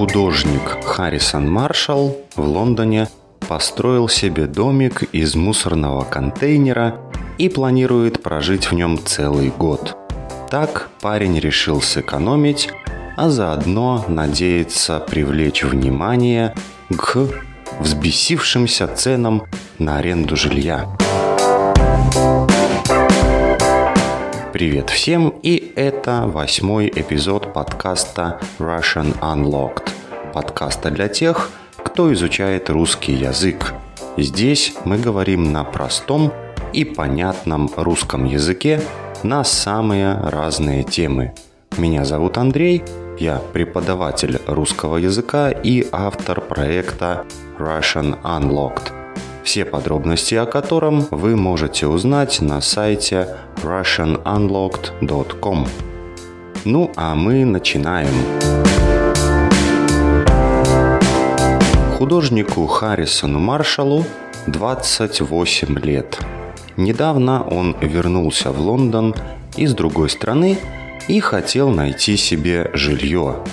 Художник Харрисон Маршалл в Лондоне построил себе домик из мусорного контейнера и планирует прожить в нем целый год. Так парень решил сэкономить, а заодно надеется привлечь внимание к взбесившимся ценам на аренду жилья. Привет всем, и это восьмой эпизод подкаста Russian Unlocked, подкаста для тех, кто изучает русский язык. Здесь мы говорим на простом и понятном русском языке на самые разные темы. Меня зовут Андрей, я преподаватель русского языка и автор проекта Russian Unlocked – все подробности о котором вы можете узнать на сайте russianunlocked.com. Ну а мы начинаем. Художнику Харрисону Маршалу 28 лет. Недавно он вернулся в Лондон из другой страны и хотел найти себе жилье.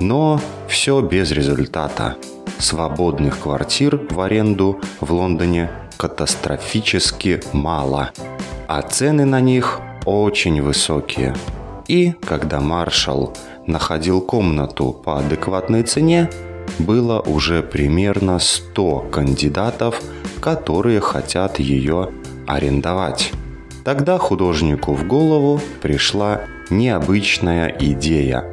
Но все без результата – свободных квартир в аренду в Лондоне катастрофически мало, а цены на них очень высокие. И когда маршал находил комнату по адекватной цене, было уже примерно 100 кандидатов, которые хотят ее арендовать. Тогда художнику в голову пришла необычная идея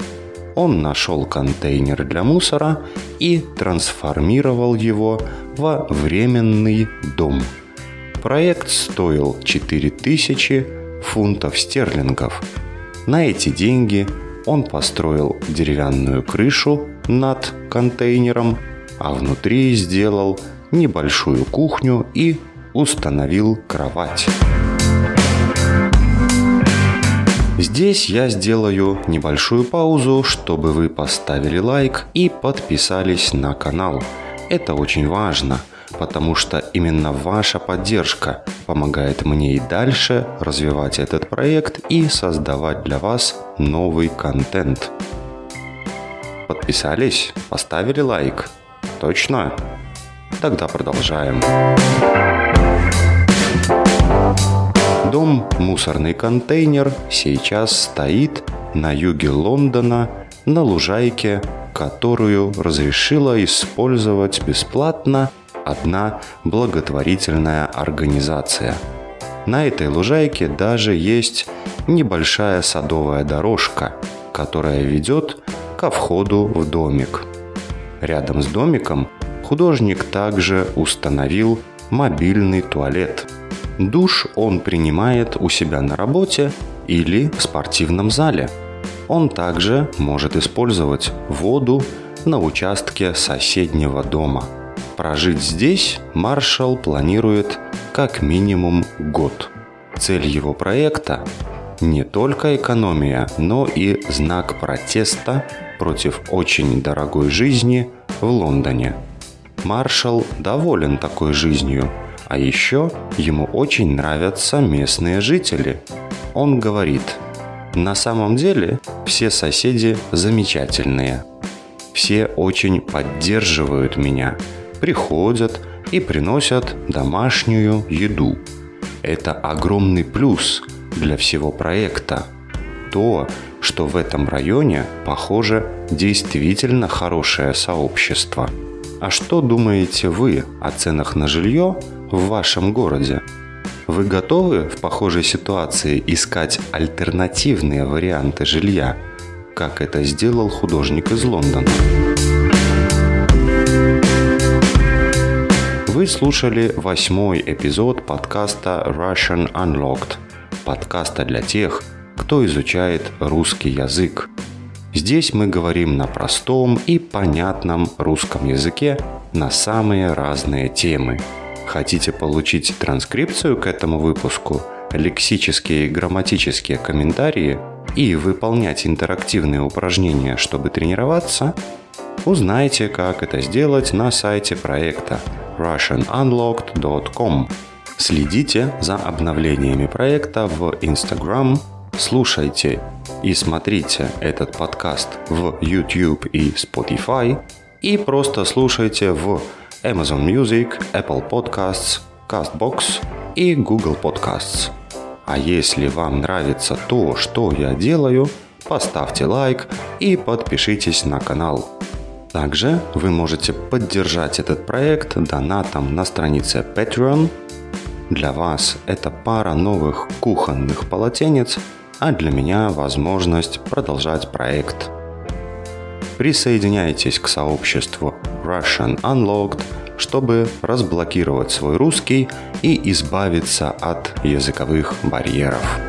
он нашел контейнер для мусора и трансформировал его во временный дом. Проект стоил 4000 фунтов стерлингов. На эти деньги он построил деревянную крышу над контейнером, а внутри сделал небольшую кухню и установил кровать. Здесь я сделаю небольшую паузу, чтобы вы поставили лайк и подписались на канал. Это очень важно, потому что именно ваша поддержка помогает мне и дальше развивать этот проект и создавать для вас новый контент. Подписались? Поставили лайк? Точно? Тогда продолжаем. Дом «Мусорный контейнер» сейчас стоит на юге Лондона на лужайке, которую разрешила использовать бесплатно одна благотворительная организация. На этой лужайке даже есть небольшая садовая дорожка, которая ведет ко входу в домик. Рядом с домиком художник также установил мобильный туалет – Душ он принимает у себя на работе или в спортивном зале. Он также может использовать воду на участке соседнего дома. Прожить здесь маршал планирует как минимум год. Цель его проекта – не только экономия, но и знак протеста против очень дорогой жизни в Лондоне. Маршал доволен такой жизнью – а еще ему очень нравятся местные жители. Он говорит, на самом деле все соседи замечательные. Все очень поддерживают меня, приходят и приносят домашнюю еду. Это огромный плюс для всего проекта. То, что в этом районе, похоже, действительно хорошее сообщество. А что думаете вы о ценах на жилье в вашем городе. Вы готовы в похожей ситуации искать альтернативные варианты жилья, как это сделал художник из Лондона? Вы слушали восьмой эпизод подкаста Russian Unlocked, подкаста для тех, кто изучает русский язык. Здесь мы говорим на простом и понятном русском языке на самые разные темы – Хотите получить транскрипцию к этому выпуску, лексические и грамматические комментарии и выполнять интерактивные упражнения, чтобы тренироваться? Узнайте, как это сделать на сайте проекта russianunlocked.com. Следите за обновлениями проекта в Instagram, слушайте и смотрите этот подкаст в YouTube и Spotify, и просто слушайте в Amazon Music, Apple Podcasts, CastBox и Google Podcasts. А если вам нравится то, что я делаю, поставьте лайк и подпишитесь на канал. Также вы можете поддержать этот проект донатом на странице Patreon. Для вас это пара новых кухонных полотенец, а для меня возможность продолжать проект. Присоединяйтесь к сообществу Russian Unlocked, чтобы разблокировать свой русский и избавиться от языковых барьеров.